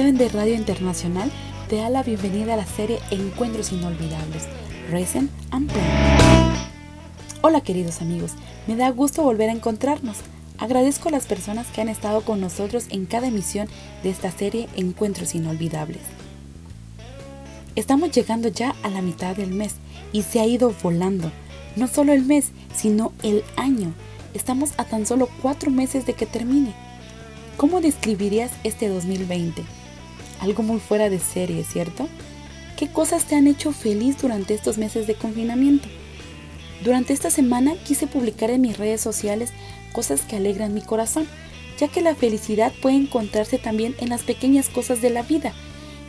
De Radio Internacional te da la bienvenida a la serie Encuentros Inolvidables, Recent and Hola queridos amigos, me da gusto volver a encontrarnos. Agradezco a las personas que han estado con nosotros en cada emisión de esta serie Encuentros Inolvidables. Estamos llegando ya a la mitad del mes y se ha ido volando. No solo el mes, sino el año. Estamos a tan solo cuatro meses de que termine. ¿Cómo describirías este 2020? Algo muy fuera de serie, ¿cierto? ¿Qué cosas te han hecho feliz durante estos meses de confinamiento? Durante esta semana quise publicar en mis redes sociales cosas que alegran mi corazón, ya que la felicidad puede encontrarse también en las pequeñas cosas de la vida,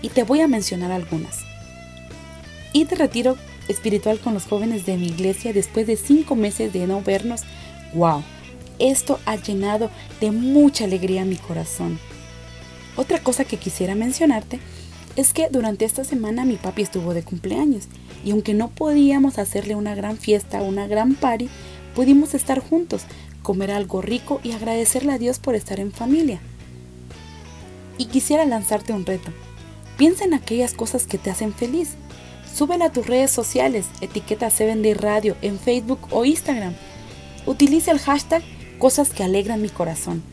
y te voy a mencionar algunas. Y de retiro espiritual con los jóvenes de mi iglesia después de cinco meses de no vernos. ¡Wow! Esto ha llenado de mucha alegría mi corazón. Otra cosa que quisiera mencionarte es que durante esta semana mi papi estuvo de cumpleaños y aunque no podíamos hacerle una gran fiesta, una gran party, pudimos estar juntos, comer algo rico y agradecerle a Dios por estar en familia. Y quisiera lanzarte un reto. Piensa en aquellas cosas que te hacen feliz. Súbela a tus redes sociales, etiqueta 7 Radio en Facebook o Instagram. Utiliza el hashtag cosas que alegran mi corazón.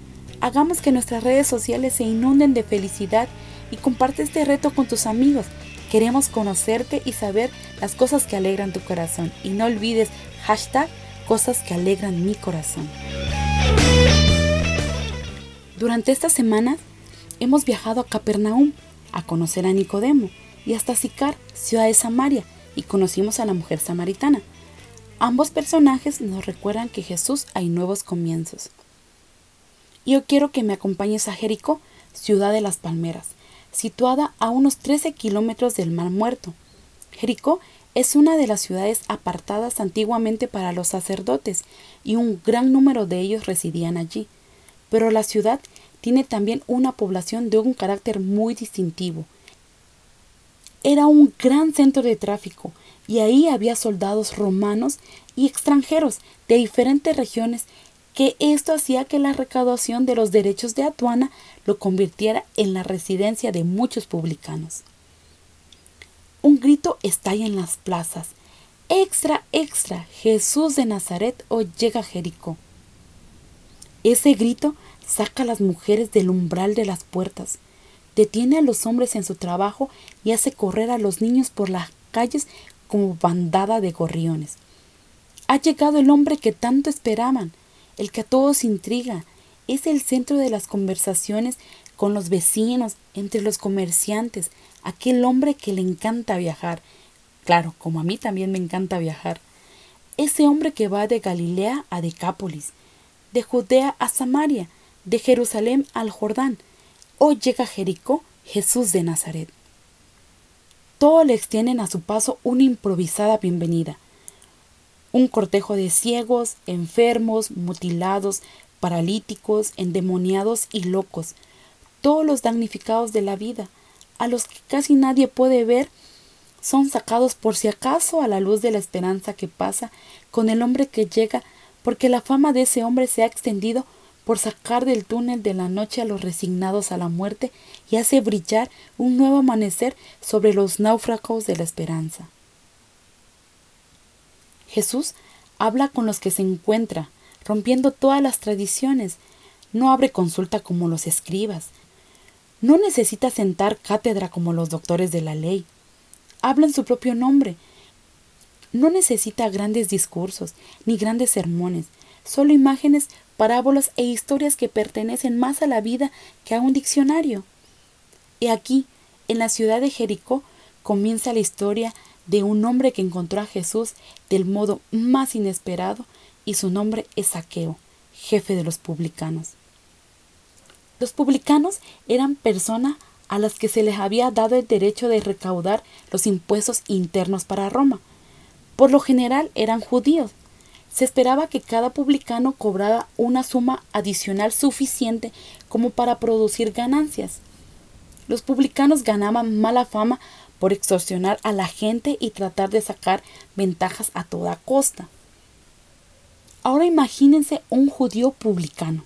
Hagamos que nuestras redes sociales se inunden de felicidad y comparte este reto con tus amigos. Queremos conocerte y saber las cosas que alegran tu corazón. Y no olvides hashtag cosas que alegran mi corazón. Durante estas semanas hemos viajado a Capernaum a conocer a Nicodemo y hasta Sicar, ciudad de Samaria, y conocimos a la mujer samaritana. Ambos personajes nos recuerdan que Jesús hay nuevos comienzos. Yo quiero que me acompañes a Jericó, ciudad de las palmeras, situada a unos 13 kilómetros del Mar Muerto. Jericó es una de las ciudades apartadas antiguamente para los sacerdotes y un gran número de ellos residían allí. Pero la ciudad tiene también una población de un carácter muy distintivo. Era un gran centro de tráfico y ahí había soldados romanos y extranjeros de diferentes regiones que esto hacía que la recaudación de los derechos de aduana lo convirtiera en la residencia de muchos publicanos. Un grito estalla en las plazas. Extra, extra, Jesús de Nazaret o llega a Jericó. Ese grito saca a las mujeres del umbral de las puertas, detiene a los hombres en su trabajo y hace correr a los niños por las calles como bandada de gorriones. Ha llegado el hombre que tanto esperaban, el que a todos intriga, es el centro de las conversaciones con los vecinos, entre los comerciantes, aquel hombre que le encanta viajar. Claro, como a mí también me encanta viajar. Ese hombre que va de Galilea a Decápolis, de Judea a Samaria, de Jerusalén al Jordán. Hoy llega a Jericó Jesús de Nazaret. Todo le extienden a su paso una improvisada bienvenida. Un cortejo de ciegos, enfermos, mutilados, paralíticos, endemoniados y locos, todos los damnificados de la vida, a los que casi nadie puede ver, son sacados por si acaso a la luz de la esperanza que pasa con el hombre que llega, porque la fama de ese hombre se ha extendido por sacar del túnel de la noche a los resignados a la muerte y hace brillar un nuevo amanecer sobre los náufragos de la esperanza. Jesús habla con los que se encuentra, rompiendo todas las tradiciones, no abre consulta como los escribas, no necesita sentar cátedra como los doctores de la ley, habla en su propio nombre, no necesita grandes discursos ni grandes sermones, solo imágenes parábolas e historias que pertenecen más a la vida que a un diccionario. Y aquí, en la ciudad de Jericó, comienza la historia de un hombre que encontró a Jesús del modo más inesperado y su nombre es Saqueo, jefe de los publicanos. Los publicanos eran personas a las que se les había dado el derecho de recaudar los impuestos internos para Roma. Por lo general eran judíos, se esperaba que cada publicano cobrara una suma adicional suficiente como para producir ganancias. Los publicanos ganaban mala fama por extorsionar a la gente y tratar de sacar ventajas a toda costa. Ahora imagínense un judío publicano.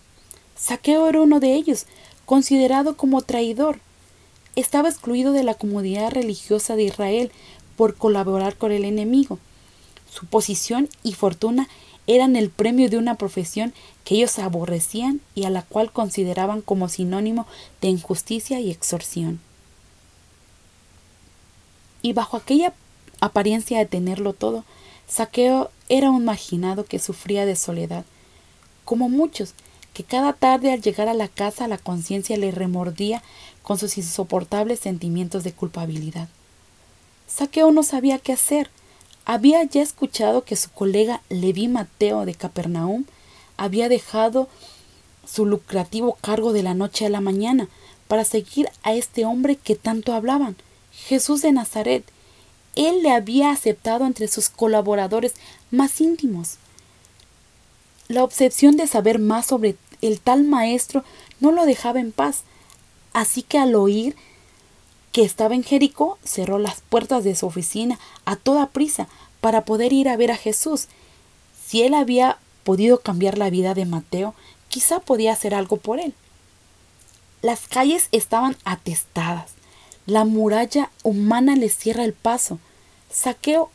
Saqueo era uno de ellos, considerado como traidor. estaba excluido de la comunidad religiosa de Israel por colaborar con el enemigo. Su posición y fortuna eran el premio de una profesión que ellos aborrecían y a la cual consideraban como sinónimo de injusticia y extorsión. Y bajo aquella apariencia de tenerlo todo, Saqueo era un marginado que sufría de soledad, como muchos, que cada tarde al llegar a la casa la conciencia le remordía con sus insoportables sentimientos de culpabilidad. Saqueo no sabía qué hacer, había ya escuchado que su colega Leví Mateo de Capernaum había dejado su lucrativo cargo de la noche a la mañana para seguir a este hombre que tanto hablaban, Jesús de Nazaret. Él le había aceptado entre sus colaboradores más íntimos. La obsesión de saber más sobre el tal maestro no lo dejaba en paz, así que al oír que estaba en Jericó, cerró las puertas de su oficina a toda prisa para poder ir a ver a Jesús. Si él había podido cambiar la vida de Mateo, quizá podía hacer algo por él. Las calles estaban atestadas. La muralla humana le cierra el paso. Saqueo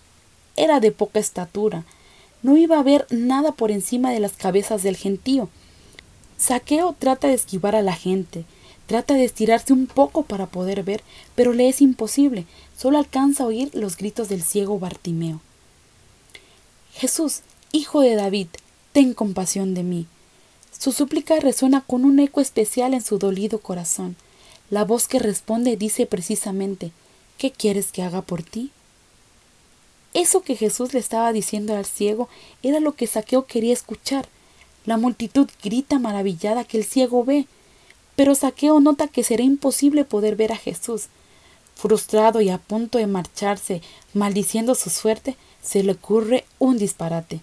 era de poca estatura. No iba a ver nada por encima de las cabezas del gentío. Saqueo trata de esquivar a la gente, Trata de estirarse un poco para poder ver, pero le es imposible. Solo alcanza a oír los gritos del ciego Bartimeo. Jesús, hijo de David, ten compasión de mí. Su súplica resuena con un eco especial en su dolido corazón. La voz que responde dice precisamente, ¿qué quieres que haga por ti? Eso que Jesús le estaba diciendo al ciego era lo que Saqueo quería escuchar. La multitud grita maravillada que el ciego ve, pero Saqueo nota que será imposible poder ver a Jesús. Frustrado y a punto de marcharse, maldiciendo su suerte, se le ocurre un disparate.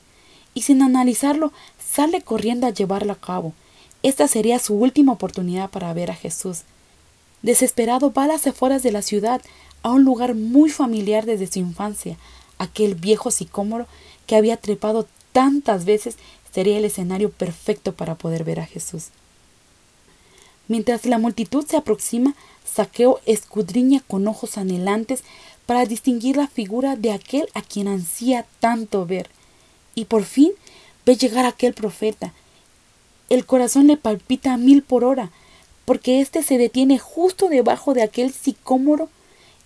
Y sin analizarlo, sale corriendo a llevarlo a cabo. Esta sería su última oportunidad para ver a Jesús. Desesperado va a las afueras de la ciudad, a un lugar muy familiar desde su infancia. Aquel viejo sicómoro que había trepado tantas veces sería el escenario perfecto para poder ver a Jesús. Mientras la multitud se aproxima, Saqueo escudriña con ojos anhelantes para distinguir la figura de aquel a quien ansía tanto ver. Y por fin ve llegar aquel profeta. El corazón le palpita a mil por hora, porque éste se detiene justo debajo de aquel sicómoro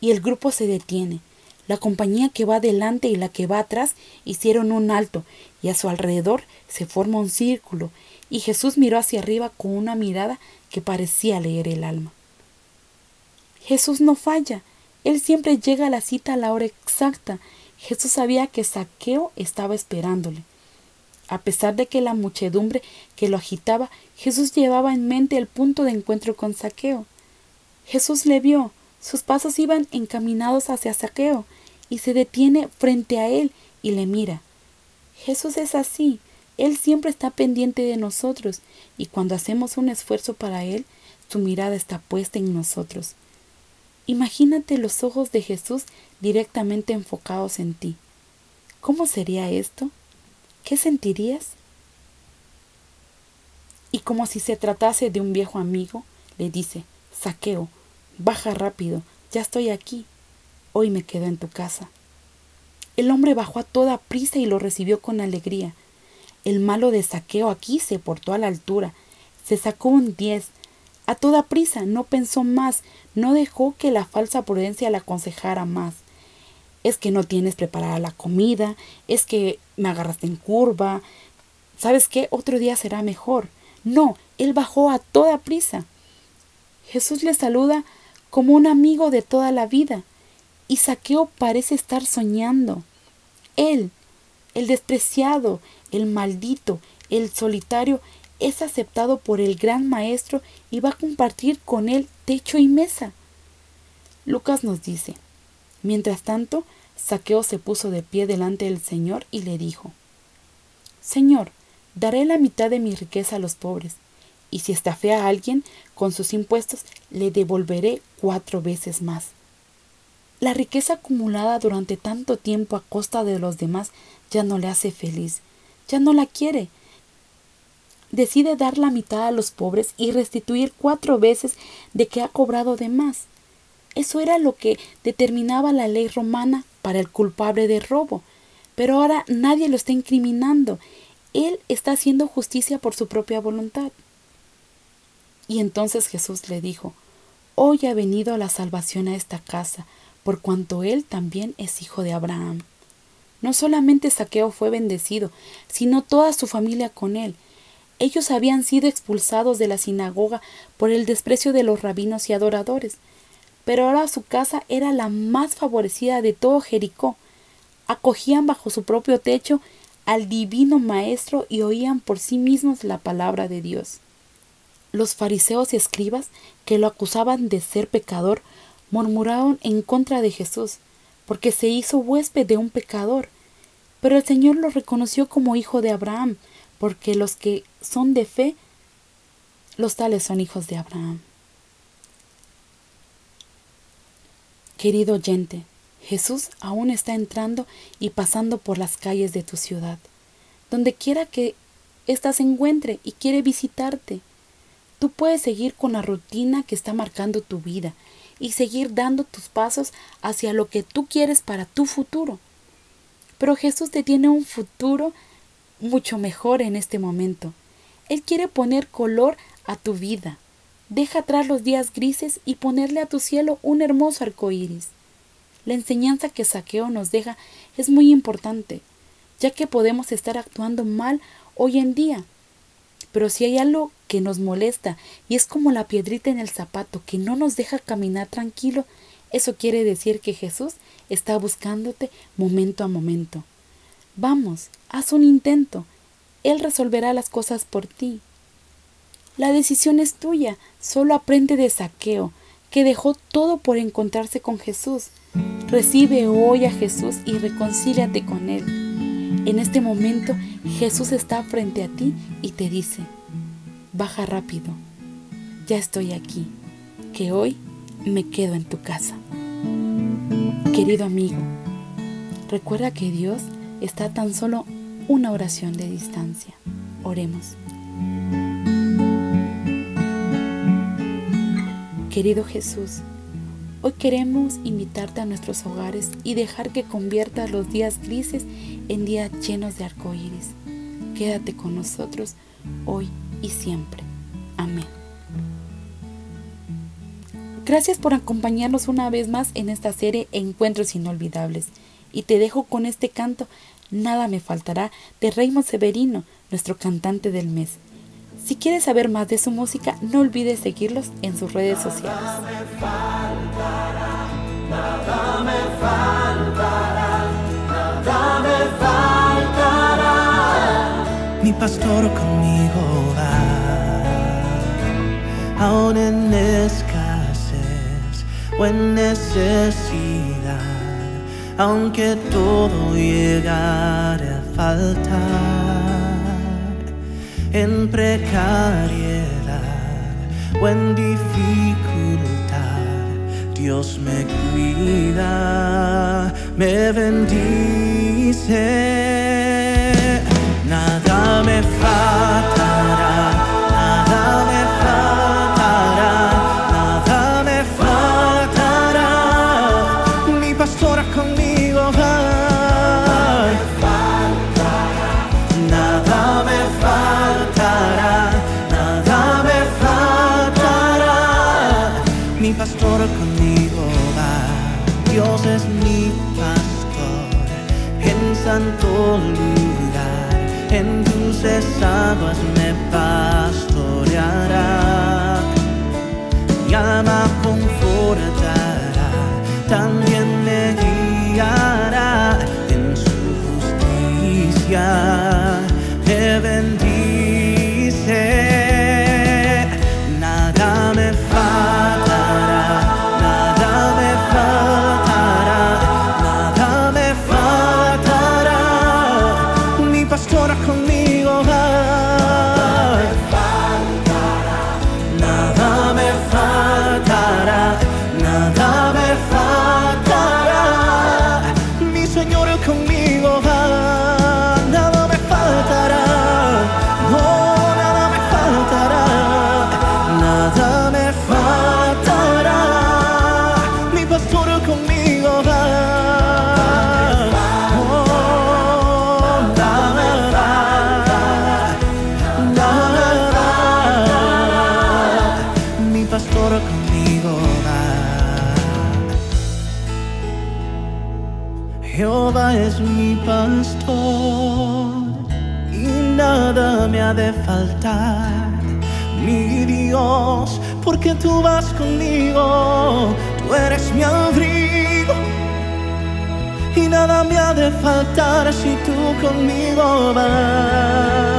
y el grupo se detiene. La compañía que va delante y la que va atrás hicieron un alto, y a su alrededor se forma un círculo, y Jesús miró hacia arriba con una mirada que parecía leer el alma. Jesús no falla, Él siempre llega a la cita a la hora exacta. Jesús sabía que Saqueo estaba esperándole. A pesar de que la muchedumbre que lo agitaba, Jesús llevaba en mente el punto de encuentro con Saqueo. Jesús le vio, sus pasos iban encaminados hacia Saqueo, y se detiene frente a él y le mira. Jesús es así, él siempre está pendiente de nosotros y cuando hacemos un esfuerzo para Él, su mirada está puesta en nosotros. Imagínate los ojos de Jesús directamente enfocados en ti. ¿Cómo sería esto? ¿Qué sentirías? Y como si se tratase de un viejo amigo, le dice, Saqueo, baja rápido, ya estoy aquí. Hoy me quedo en tu casa. El hombre bajó a toda prisa y lo recibió con alegría. El malo de saqueo aquí se portó a la altura. Se sacó un diez. A toda prisa, no pensó más, no dejó que la falsa prudencia le aconsejara más. Es que no tienes preparada la comida, es que me agarraste en curva. ¿Sabes qué? Otro día será mejor. No, él bajó a toda prisa. Jesús le saluda como un amigo de toda la vida, y Saqueo parece estar soñando. Él, el despreciado, el maldito, el solitario, es aceptado por el gran maestro y va a compartir con él techo y mesa. Lucas nos dice, mientras tanto, Saqueo se puso de pie delante del Señor y le dijo, Señor, daré la mitad de mi riqueza a los pobres, y si estafé a alguien con sus impuestos, le devolveré cuatro veces más. La riqueza acumulada durante tanto tiempo a costa de los demás ya no le hace feliz, ya no la quiere. Decide dar la mitad a los pobres y restituir cuatro veces de que ha cobrado de más. Eso era lo que determinaba la ley romana para el culpable de robo. Pero ahora nadie lo está incriminando. Él está haciendo justicia por su propia voluntad. Y entonces Jesús le dijo, Hoy ha venido la salvación a esta casa, por cuanto él también es hijo de Abraham. No solamente Saqueo fue bendecido, sino toda su familia con él. Ellos habían sido expulsados de la sinagoga por el desprecio de los rabinos y adoradores, pero ahora su casa era la más favorecida de todo Jericó. Acogían bajo su propio techo al divino Maestro y oían por sí mismos la palabra de Dios. Los fariseos y escribas, que lo acusaban de ser pecador, murmuraron en contra de Jesús, porque se hizo huésped de un pecador. Pero el Señor lo reconoció como hijo de Abraham, porque los que son de fe, los tales son hijos de Abraham. Querido oyente, Jesús aún está entrando y pasando por las calles de tu ciudad, donde quiera que ésta se encuentre y quiere visitarte. Tú puedes seguir con la rutina que está marcando tu vida y seguir dando tus pasos hacia lo que tú quieres para tu futuro. Pero Jesús te tiene un futuro mucho mejor en este momento. Él quiere poner color a tu vida. Deja atrás los días grises y ponerle a tu cielo un hermoso arco iris. La enseñanza que Saqueo nos deja es muy importante, ya que podemos estar actuando mal hoy en día, pero si hay algo que nos molesta y es como la piedrita en el zapato que no nos deja caminar tranquilo, eso quiere decir que Jesús está buscándote momento a momento. Vamos, haz un intento. Él resolverá las cosas por ti. La decisión es tuya. Solo aprende de saqueo, que dejó todo por encontrarse con Jesús. Recibe hoy a Jesús y reconcíliate con Él. En este momento Jesús está frente a ti y te dice, baja rápido, ya estoy aquí, que hoy me quedo en tu casa. Querido amigo, recuerda que Dios está tan solo una oración de distancia. Oremos. Querido Jesús, Hoy queremos invitarte a nuestros hogares y dejar que conviertas los días grises en días llenos de arcoíris. Quédate con nosotros hoy y siempre. Amén. Gracias por acompañarnos una vez más en esta serie Encuentros Inolvidables. Y te dejo con este canto Nada me faltará de Raymond Severino, nuestro cantante del mes. Si quieres saber más de su música, no olvides seguirlos en sus redes sociales. Nada me faltará, nada me faltará, nada me faltará. Mi pastor conmigo va, aún en escasez o en necesidad, aunque todo llegare a faltar en precariedad o en dificultad. Dios me cuida, me bendice, nada me faltará, en dulces aguas me pastoreará. Mi alma confortará, también me guiará en su justicia. Me bendice. Mi Dios, porque tú vas conmigo, tú eres mi abrigo. Y nada me ha de faltar si tú conmigo vas.